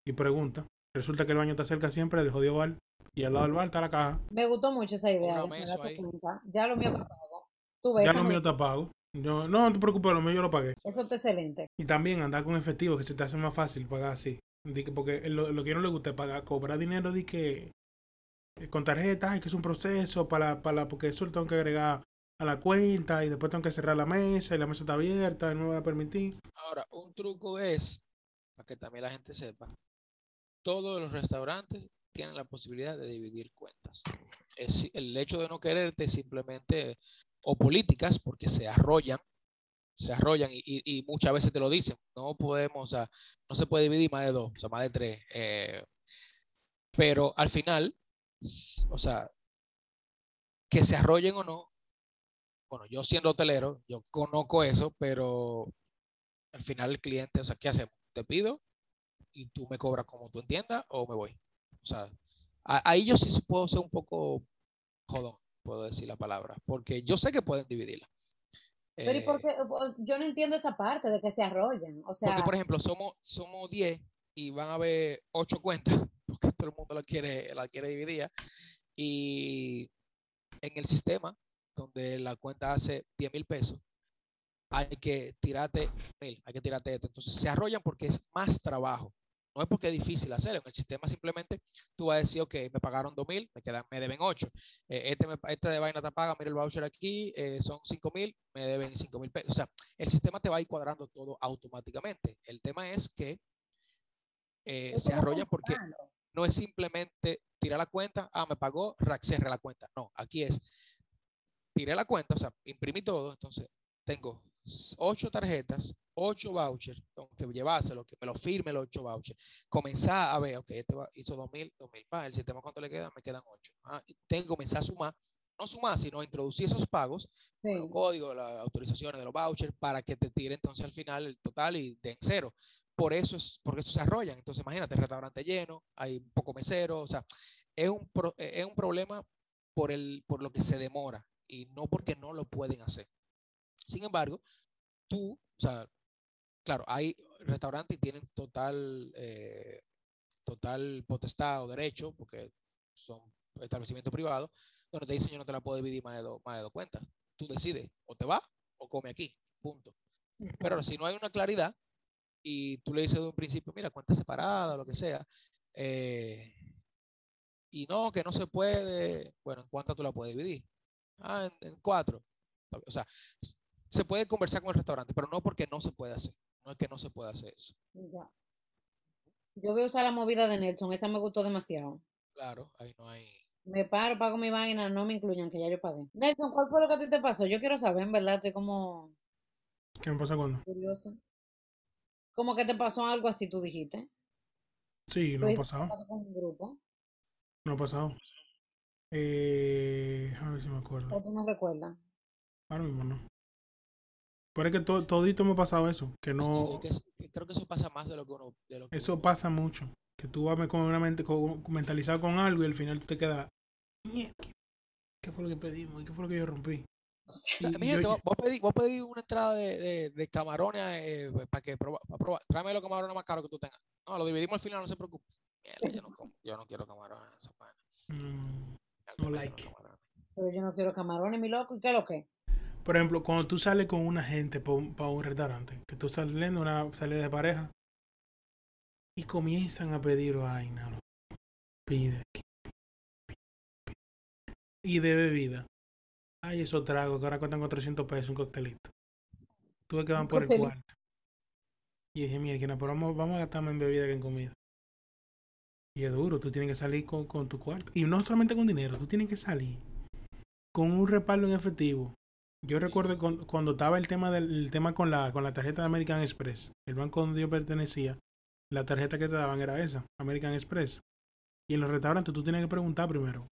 Y pregunta. Resulta que el baño está cerca siempre del jodido bar. Y al lado del bar está la caja. Me gustó mucho esa idea. Ya lo mío está pago. Tú ves, Ya lo me- mío está pago. Yo, no, no te preocupes, lo mío yo lo pagué. eso está excelente. Y también andar con efectivo, que se te hace más fácil pagar así. Di que- Porque lo, lo que no le gusta es pagar, cobrar dinero de que eh, con tarjeta, ay, que es un proceso para, para porque eso lo tengo que agregar a la cuenta y después tengo que cerrar la mesa y la mesa está abierta y no me va a permitir. Ahora, un truco es, para que también la gente sepa, todos los restaurantes tienen la posibilidad de dividir cuentas. Es, el hecho de no quererte simplemente, o políticas, porque se arrollan, se arrollan y, muchas veces te lo dicen, no podemos, no se puede dividir más de dos, o más de tres. eh, pero al final, o sea, que se arrollen o no, bueno, yo siendo hotelero, yo conozco eso, pero al final el cliente, o sea, ¿qué hacemos? Te pido y tú me cobras como tú entiendas o me voy. O sea, ahí yo sí puedo ser un poco jodón, puedo decir la palabra, porque yo sé que pueden dividirla. Pero ¿y por Eh, qué? Pues, yo no entiendo esa parte de que se arrollen. O sea, porque, por ejemplo, somos, somos 10 y van a haber 8 cuentas, porque todo el mundo la quiere, la quiere dividir. Y en el sistema, donde la cuenta hace 10 mil pesos, hay que tirarte mil, hay que tirarte esto. Entonces se arrollan porque es más trabajo. No es porque es difícil hacerlo. En el sistema simplemente tú vas a decir, ok, me pagaron 2 mil, me, quedan, me deben 8. este, me, este de vaina te paga, mira el voucher aquí, eh, son 5 mil, me deben 5 mil pesos. O sea, el sistema te va a ir cuadrando todo automáticamente. El tema es que eh, es se como arrollan porque no es simplemente tirar la cuenta, ah, me pagó, cierre la cuenta. No, aquí es, tiré la cuenta, o sea, imprimí todo, entonces tengo ocho tarjetas, ocho vouchers, tengo que llevárselo, que me lo firme los ocho vouchers. Comenzar a ver, ok, este va- hizo dos mil, dos mil, pa, el sistema cuánto le queda, me quedan ocho. Ah, tengo que comenzar a sumar, no sumar, sino introducir esos pagos, con los Sí. códigos, las autorizaciones de los vouchers, para que te tire entonces al final el total y den cero. Por eso es, porque eso se arrollan. Entonces, imagínate, el restaurante lleno, hay poco mesero, o sea, es un, pro- es un problema por, el, por lo que se demora y no porque no lo pueden hacer. Sin embargo, tú, o sea, claro, hay restaurantes y tienen total, eh, total potestad o derecho, porque son establecimientos privados, donde te dicen yo no te la puedo dividir más de dos, más de dos cuentas. Tú decides, o te vas o come aquí, punto. Pero si no hay una claridad, y tú le dices de un principio, mira, cuenta separada, lo que sea, eh, y no, que no se puede, bueno, ¿en cuánto tú la puedes dividir? Ah, en, en cuatro. O sea, se puede conversar con el restaurante, pero no porque no se puede hacer. No es que no se puede hacer eso. Ya. Yo voy a usar la movida de Nelson, esa me gustó demasiado. Claro, ahí no hay. Me paro, pago mi vaina, no me incluyan, que ya yo pagué. Nelson, ¿cuál fue lo que a ti te pasó? Yo quiero saber, en verdad, estoy como ¿Qué me pasa cuando? curiosa. Como que te pasó algo así, tú dijiste. Sí, no ha dijiste que te pasado. pasó con un grupo, No ha pasado. Eh, a ver si me acuerdo. o tú no recuerdas. Ahora mismo no. Pero es que to- todito me ha pasado eso. Que no. que creo que eso pasa más de lo que uno. De lo que Eso uno- pasa mucho. Que tú vas con una mente con- mentalizado con algo y al final tú te quedas. "Ñe, ¿Qué qué fue lo que pedimos? ¿Y qué fue lo que yo rompí? Y, Mi y gente, yo- vos, pedí, vos pedí una entrada de, de, de camarones eh, para que proba, para probar. Tráeme los camarones más caros que tú tengas. No, lo dividimos al final, no se preocupe. Mierda, yo, no, como- yo no quiero camarones. Esa. Mm, Altamente like. Pero yo no quiero camarones, mi loco, ¿y qué es lo que? Por ejemplo, cuando tú sales con una gente para un, pa' un restaurante, que tú sales una salida de pareja y comienzan a pedir vaina, lo- pide, pide, pide. y de bebida. Ay, esos tragos que ahora cuestan 400 pesos un coctelito. Tuve que van por el cuarto. Y dije, mira, pero vamos, vamos a gastar más en bebida que en comida. Y es duro, tú tienes que salir con, con tu cuarto. Y no solamente con dinero, tú tienes que salir con un respaldo en efectivo. Yo recuerdo cuando, cuando estaba el tema del el tema con la, con la tarjeta de American Express, el banco donde yo pertenecía, la tarjeta que te daban era esa, American Express. Y en los restaurantes tú tienes que preguntar primero,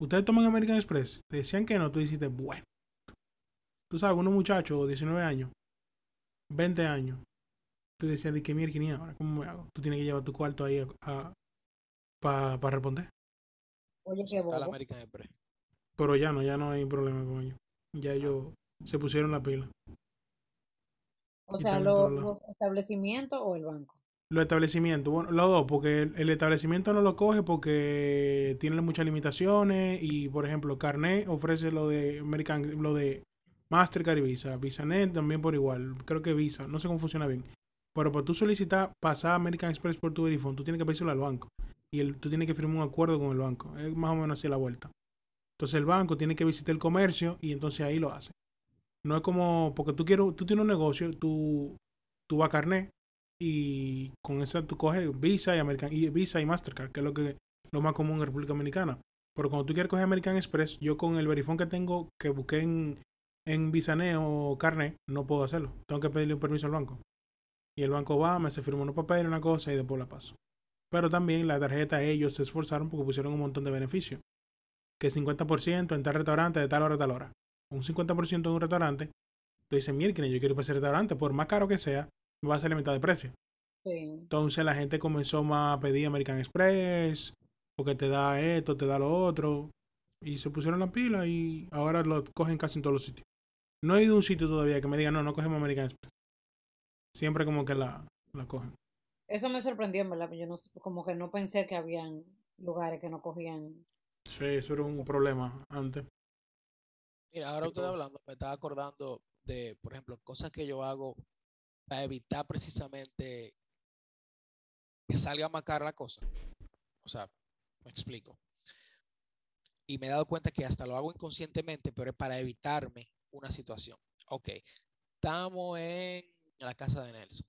¿ustedes toman American Express? Te decían que no, tú dijiste, bueno. Tú sabes, unos muchachos, 19 años, 20 años, tú decías, ¿de qué mierda ni ahora? ¿Cómo me hago? Tú tienes que llevar tu cuarto ahí para responder. Oye, qué Está la bobo. American Express. Pero ya no, ya no hay problema con ellos. Ya ellos se pusieron la pila. O sea, lo- los establecimientos o el banco. Los establecimientos, bueno, los dos, porque el, el establecimiento no lo coge porque tiene muchas limitaciones y, por ejemplo, Carnet ofrece lo de American, lo de Mastercard y Visa, VisaNet también por igual, creo que Visa, no sé cómo funciona bien. Pero para tú solicitar pasar American Express por tu verifone, tú tienes que pedírselo al banco y el- tú tienes que firmar un acuerdo con el banco, es más o menos así la vuelta. Entonces el banco tiene que visitar el comercio y entonces ahí lo hace. No es como, porque tú, quieres, tú tienes un negocio, tú, tú vas a Carnet y con eso tú coges Visa y American y Visa y Mastercard, que es lo que lo más común en República Dominicana. Pero cuando tú quieres coger American Express, yo con el verifón que tengo que busqué en en Visanet o Carnet, no puedo hacerlo. Tengo que pedirle un permiso al banco. Y el banco va, me se firma unos papeles, una cosa y después la paso. Pero también la tarjeta ellos se esforzaron porque pusieron un montón de beneficios. Que 50% en tal restaurante de tal hora a tal hora. Un 50% en un restaurante. Tú dices, yo quiero ir para ese restaurante, por más caro que sea, me va a salir mitad de precio. Sí. Entonces la gente comenzó más a pedir American Express, porque te da esto, te da lo otro. Y se pusieron la pila y ahora lo cogen casi en todos los sitios. No he ido a un sitio todavía que me diga, no, no cogemos American Express. Siempre como que la, la cogen. Eso me sorprendió, en verdad. Yo no, como que no pensé que habían lugares que no cogían. Sí, eso era un problema antes. Mira, ahora usted hablando, me estaba acordando de, por ejemplo, cosas que yo hago para evitar precisamente que salga más cara la cosa. O sea, me explico. Y me he dado cuenta que hasta lo hago inconscientemente, pero es para evitarme una situación. Ok, estamos en la casa de Nelson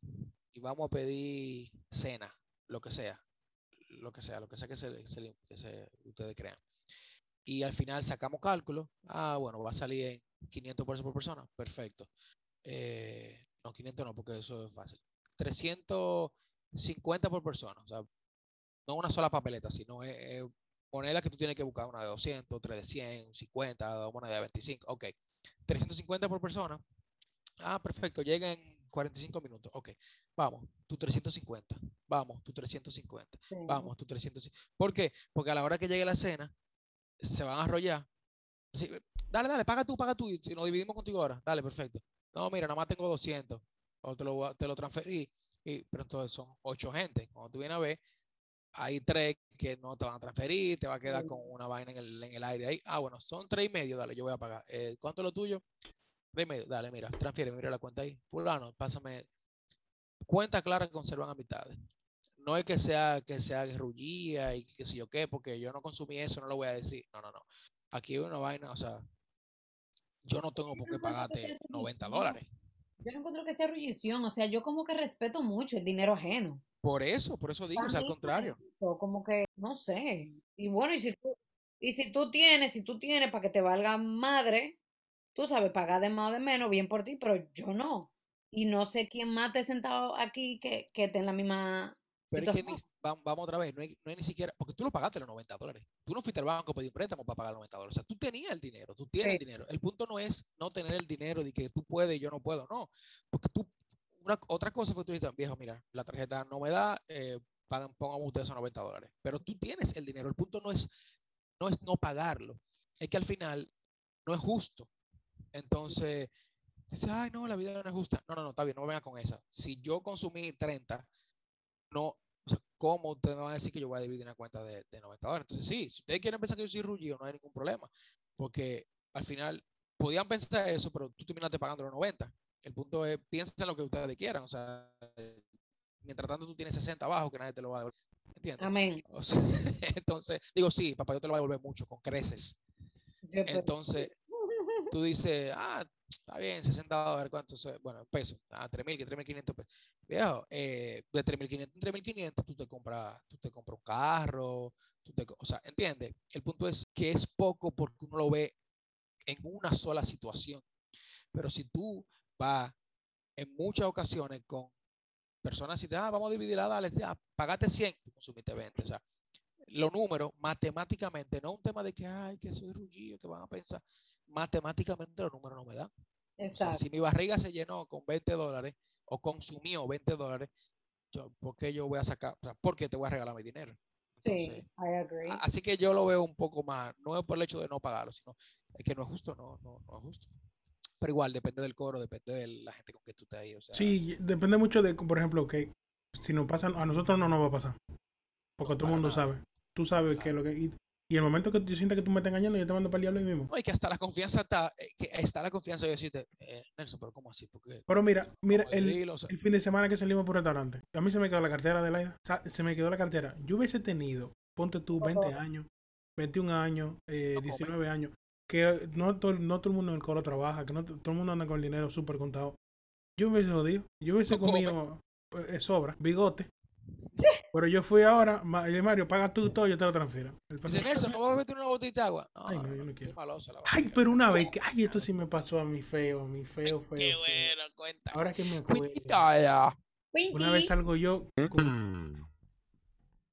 y vamos a pedir cena, lo que sea, lo que sea, lo que sea que, que ustedes crean. Y al final sacamos cálculo. Ah, bueno, va a salir en 500 pesos por persona. Perfecto. Eh, no, 500 no, porque eso es fácil. 350 por persona. O sea, no una sola papeleta, sino es moneda que tú tienes que buscar, una de 200, otra de 100, 50, dos monedas de 25. Ok. 350 por persona. Ah, perfecto. Llega en 45 minutos. Ok. Vamos, tu 350. Vamos, tu 350. Sí. Vamos, tu 350. ¿Por qué? Porque a la hora que llegue la cena, se van a arrollar. Sí, dale, dale, paga tú, paga tú. Y nos dividimos contigo ahora. Dale, perfecto. No, mira, nada más tengo 200. O te lo, te lo transferí. Y, pero entonces son ocho gente. Cuando tú vienes a ver, hay tres que no te van a transferir, te va a quedar Sí. con una vaina en el, en el aire ahí. Ah, bueno, son tres y medio, dale, yo voy a pagar. Eh, ¿Cuánto es lo tuyo? Tres y medio, dale, mira, transfiere, mira la cuenta ahí. Fulano, pásame cuentas claras conservan amistades. No es que sea que sea guerrullía y que sé yo qué, porque yo no consumí eso, no lo voy a decir. No, no, no. Aquí hay una vaina, o sea, yo no tengo por qué que pagarte sea 90 revisión. dólares. Yo no encuentro que sea rullición, o sea, yo como que respeto mucho el dinero ajeno. Por eso, por eso digo, o sea, al contrario. eso, como que, no sé. Y bueno, y si tú, y si tú tienes, si tú tienes para que te valga madre, tú sabes, pagar de más o de menos, bien por ti, pero yo no. Y no sé quién más te sentado aquí que, que esté en la misma Pero es que ni, vamos otra vez, no hay, no hay ni siquiera, porque tú lo pagaste los 90 dólares. Tú no fuiste al banco a pedir un préstamo para pagar los 90 dólares. O sea, tú tenías el dinero, tú tienes el Sí. dinero. El punto no es no tener el dinero de que tú puedes y yo no puedo, no. Porque tú, una, otra cosa fue tú dijiste, viejo, mira, la tarjeta no me da, eh, pagan, ustedes esos 90 dólares. Pero tú tienes el dinero. El punto no es, no es no pagarlo. Es que al final no es justo. Entonces, dice, ay, no, la vida no es justa. No, no, no, está bien, no me venga con esa. Si yo consumí 30, no, o sea, ¿cómo ustedes me van a decir que yo voy a dividir una cuenta de, de 90 dólares? Entonces, sí, si ustedes quieren pensar que yo soy rullido, no hay ningún problema, porque al final podían pensar eso, pero tú terminaste pagando los 90. El punto es, piensen lo que ustedes quieran, o sea, mientras tanto tú tienes 60 abajo que nadie te lo va a devolver, ¿entiendes? Amén. O sea, entonces, digo, sí, papá, yo te lo voy a devolver mucho, con creces. Entonces, tú dices, ah, está bien, 60 dólares, ¿cuánto? Bueno, pesos, ah, 3.000, que 3.500 pesos. Viejo, eh, de 3.500 en 3.500 tú te compras, tú te compras un carro, tú te, o sea, ¿entiendes? El punto es que es poco porque uno lo ve en una sola situación. Pero si tú vas en muchas ocasiones con personas y te, ah, vamos a dividirla, dale, ya, pagate 100, tú consumiste 20, o sea, los números matemáticamente, no un tema de que, ay, que soy rullillo, que van a pensar, matemáticamente los números no me dan. O sea, Exacto. si mi barriga se llenó con 20 dólares o consumió 20 dólares, yo, ¿por qué yo voy a sacar? O sea, ¿por qué te voy a regalar mi dinero? Entonces, Sí, I agree. así que yo lo veo un poco más, no es por el hecho de no pagarlo, sino es que no es justo, no, no, no es justo. Pero igual, depende del coro, depende de la gente con que tú estés ahí. O sea, Sí, depende mucho de, por ejemplo, que si nos pasa, a nosotros no nos va a pasar. Porque No, todo el mundo nada. sabe. Tú sabes que lo que. Y, y el momento que tú sientas que tú me estás engañando, yo te mando para el diablo ahí mismo. No, y que hasta la confianza está, eh, que está la confianza de decirte, eh, Nelson, pero ¿cómo así? Porque, Pero mira, mira, ¿cómo el, dividirlo? O sea, el fin de semana que salimos por el restaurante, a mí se me quedó la cartera de la se me quedó la cartera. Yo hubiese tenido, ponte tú, 20 años, 21 años, eh, No come. 19 años, que no todo, no todo el mundo en el coro trabaja, que no to- todo el mundo anda con el dinero súper contado. Yo me hubiese jodido. Yo hubiese comido eh, sobra, bigote. Pero yo fui ahora, Ma- Mario, paga tú todo, yo te lo transfiero. El dice, pastor- Nelson, ¿no vas a meter una botita de agua? No, Ay, no, yo no quiero. Ay, pero una vez que, ay, esto sí me pasó a mí feo, a mí feo, feo, Qué feo. bueno, cuenta. Ahora que me acuerdo. Una vez salgo yo con-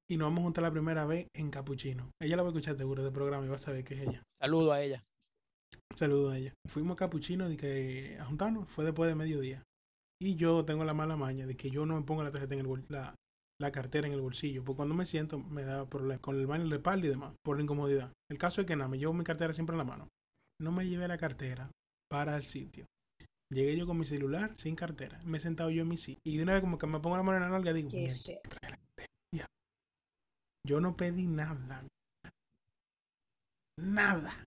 y nos vamos a juntar la primera vez en Capuchino. Ella la va a escuchar seguro del programa y va a saber que es ella. Saludo a ella. Saludo a ella. Fuimos a Capuchino de que a juntarnos, fue después de mediodía. Y yo tengo la mala maña de que yo no me pongo la tarjeta en el bol- la, la cartera en el bolsillo. Porque cuando me siento me da problemas con el baño de espalda y demás, por la incomodidad. El caso es que nada, me llevo mi cartera siempre en la mano. No me llevé la cartera para el sitio. Llegué yo con mi celular sin cartera. Me he sentado yo en mi sitio. Y de una vez como que me pongo la mano en la nalga digo, Qué "Mierda, shit. trae la cartera". Yo no pedí nada. Nada.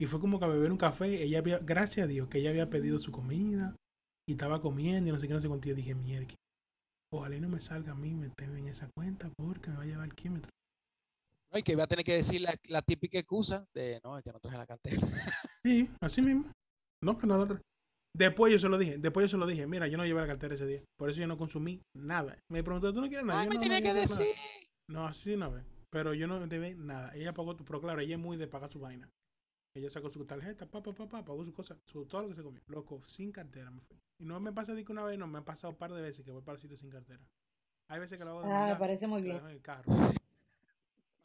Y fue como que a beber un café. Ella había, gracias a Dios, que ella había pedido su comida y estaba comiendo y no sé qué, no sé cuánto. Y yo dije, mierda, ojalá y no me salga a mí meterme en esa cuenta porque me va a llevar el kilómetro. No, y que voy a tener que decir la, la típica excusa de, no, es que no traje la cartera. Sí, así mismo. No, que nada. tra- Después yo se lo dije, después yo se lo dije, mira, yo no llevé la cartera ese día. Por eso yo no consumí nada. Me preguntó, ¿tú no quieres nada? Ay, Yo, me "No, tenía no, que no nada". decir. No, así una vez. Pero yo no debí nada. Ella pagó, tu- pero claro, ella es muy de pagar su vaina. Ella sacó su tarjeta, pa, pa, pa, pa, pagó su cosa, su, todo lo que se comió. Loco, sin cartera me fui. Y no me pasa de que una vez, no, me ha pasado un par de veces que voy para el sitio sin cartera. Hay veces que lo hago de Ah, me parece muy la bien. en el carro.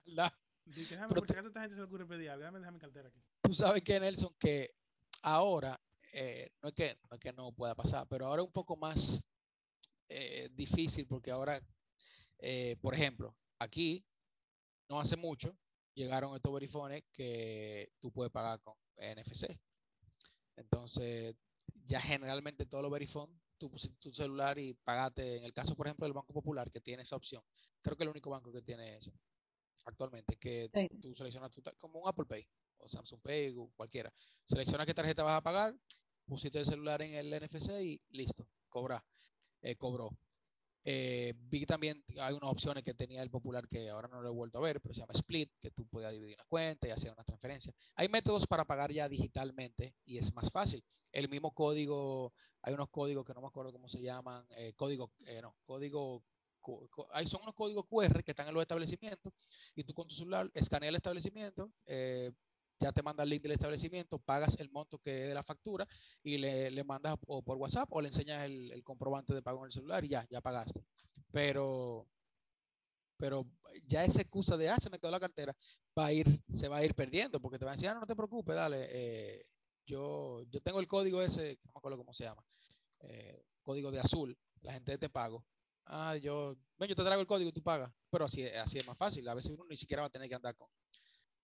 ¿verdad? Dije, déjame, por si acaso esta gente se le ocurre pedir algo, déjame dejar mi cartera aquí. Tú sabes que, Nelson, que ahora, eh, no, es que, no es que no pueda pasar, pero ahora es un poco más eh, difícil porque ahora, eh, por ejemplo, aquí, no hace mucho, llegaron estos verifones que tú puedes pagar con NFC. Entonces, ya generalmente todos los verifones, tú pusiste tu celular y pagaste, en el caso, por ejemplo, del Banco Popular, que tiene esa opción. Creo que es el único banco que tiene eso actualmente, que Sí. tú seleccionas tu, como un Apple Pay o Samsung Pay o cualquiera. Seleccionas qué tarjeta vas a pagar, pusiste el celular en el NFC y listo, cobra. eh, cobró. Eh, vi también hay unas opciones que tenía el popular que ahora no lo he vuelto a ver, pero se llama Split, que tú podías dividir una cuenta y hacer una transferencia. Hay métodos para pagar ya digitalmente y es más fácil. El mismo código, hay unos códigos que no me acuerdo cómo se llaman, eh, código, eh, no, código, hay son unos códigos QR que están en los establecimientos y tú con tu celular escaneas el establecimiento, eh, ya te manda el link del establecimiento, pagas el monto que es de la factura y le, le mandas o por WhatsApp o le enseñas el, comprobante de pago en el celular y ya, ya pagaste. Pero, pero ya esa excusa de, ah, se me quedó la cartera, va a ir, se va a ir perdiendo porque te van a decir, ah, no, te preocupes, dale, eh, yo, yo tengo el código ese, no me acuerdo cómo se llama, eh, código de azul, la gente te pago. Ah, yo, ven, yo te traigo el código y tú pagas. Pero así, así es más fácil. A veces uno ni siquiera va a tener que andar con,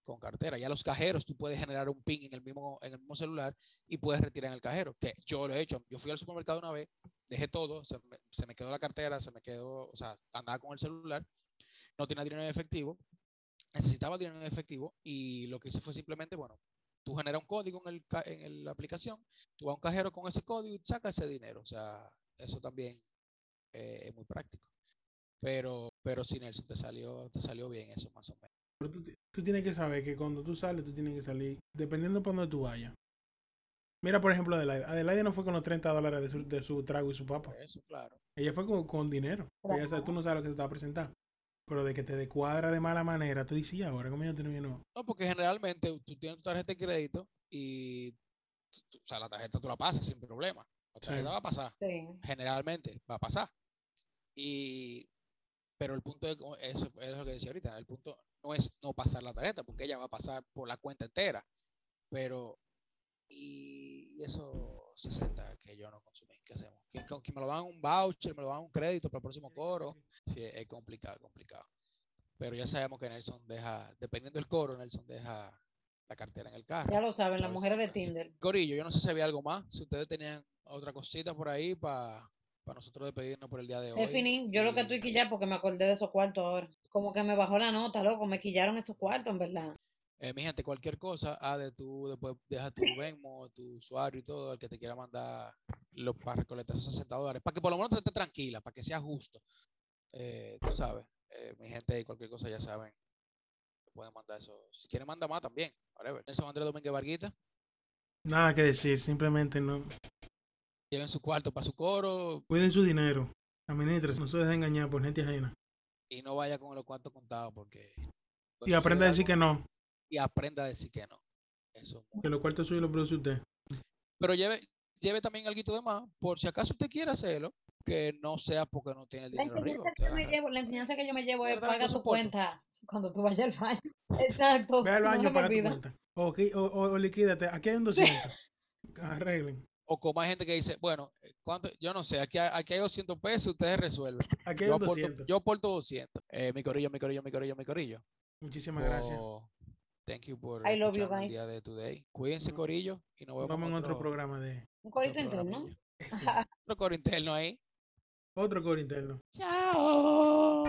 con cartera. Ya los cajeros, tú puedes generar un PIN en el mismo, en el mismo celular y puedes retirar en el cajero. Que yo lo he hecho. Yo fui al supermercado una vez, dejé todo, se me, se me quedó la cartera, se me quedó, o sea, andaba con el celular, no tenía dinero en efectivo, necesitaba dinero en efectivo y lo que hice fue simplemente, bueno, tú generas un código en, el, en el- la aplicación, tú vas a un cajero con ese código y sacas ese dinero. O sea, eso también eh, es muy práctico. Pero, pero sí, Nelson, te salió, te salió bien eso más o menos. Pero tú, tú tienes que saber que cuando tú sales, tú tienes que salir, dependiendo para donde tú vayas. Mira, por ejemplo, Adelaide. Adelaide no fue con los 30 dólares de su, de su trago y su papa. Eso, claro. Ella fue con, con dinero. Porque ella tú no sabes lo que se te va a presentar. Pero de que te descuadra de mala manera, tú dices, "Y ahora como yo termino. No, porque generalmente tú tienes tu tarjeta de crédito y, tú- o sea, la tarjeta tú la pasas sin problema. La Sí. tarjeta va a pasar. Sí. generalmente va a pasar. Y, pero el punto de, eso es lo que decía ahorita, el punto no es no pasar la tarjeta, porque ella va a pasar por la cuenta entera, pero y esos 60 que yo no consumí, ¿qué hacemos? Que, que me lo dan un voucher, me lo dan un crédito para el próximo coro, sí, es complicado, complicado. Pero ya sabemos que Nelson deja, dependiendo del coro, Nelson deja la cartera en el carro. Ya lo saben, las mujeres de Tinder. Corillo, yo no sé si había algo más, si ustedes tenían otra cosita por ahí para nosotros despedirnos por el día de hoy. Stephanie, yo lo que estoy quillada porque me acordé de esos cuartos ahora. Como que me bajó la nota, loco, me quillaron esos cuartos, en verdad. eh, mi gente, cualquier cosa, ah, de tú después deja tu Venmo, tu usuario y todo, el que te quiera mandar los para recolectar esos 60 dólares, para que por lo menos te esté tranquila, para que sea justo. Eh, tú sabes, eh, mi gente, cualquier cosa ya saben, pueden mandar eso. Si quieren, manda más también. Whatever. Nelson Andrés Domínguez Varguita, Nada que decir, simplemente no. Lleven su cuarto para su coro Cuiden su dinero. Administren, no se dejen engañar por gente ajena. y no vaya con los cuartos contados porque. puede Y aprenda a decir algo, que no. Y aprenda a decir que no. Eso es muy Que los cuartos suyos los produce usted. pero lleve, lleve también algo de más, por si acaso usted quiere hacerlo, que no sea porque no tiene el La dinero arriba. enseñanza, que yo me llevo, la enseñanza que yo me llevo es paga tu cuenta cuando tú vayas al baño. Exacto. Ve al no baño me paga tu cuenta. O, o- o liquídate. Aquí hay un 200. Arreglen. O como hay gente que dice, bueno, eh, ¿cuánto? yo no sé, aquí hay, aquí hay 200 pesos, ustedes resuelven. Aquí hay Yo aporto, 200. yo aporto 200. Eh, mi corillo, mi corillo, mi corillo, mi corillo. Muchísimas gracias. Oh, thank you por I love you, escucharnos el día de today. Cuídense, Mm. corillo, y nos vemos, Vamos en otro otro, programa de. Un corito interno. Otro coro interno ahí. Otro core interno. Chao.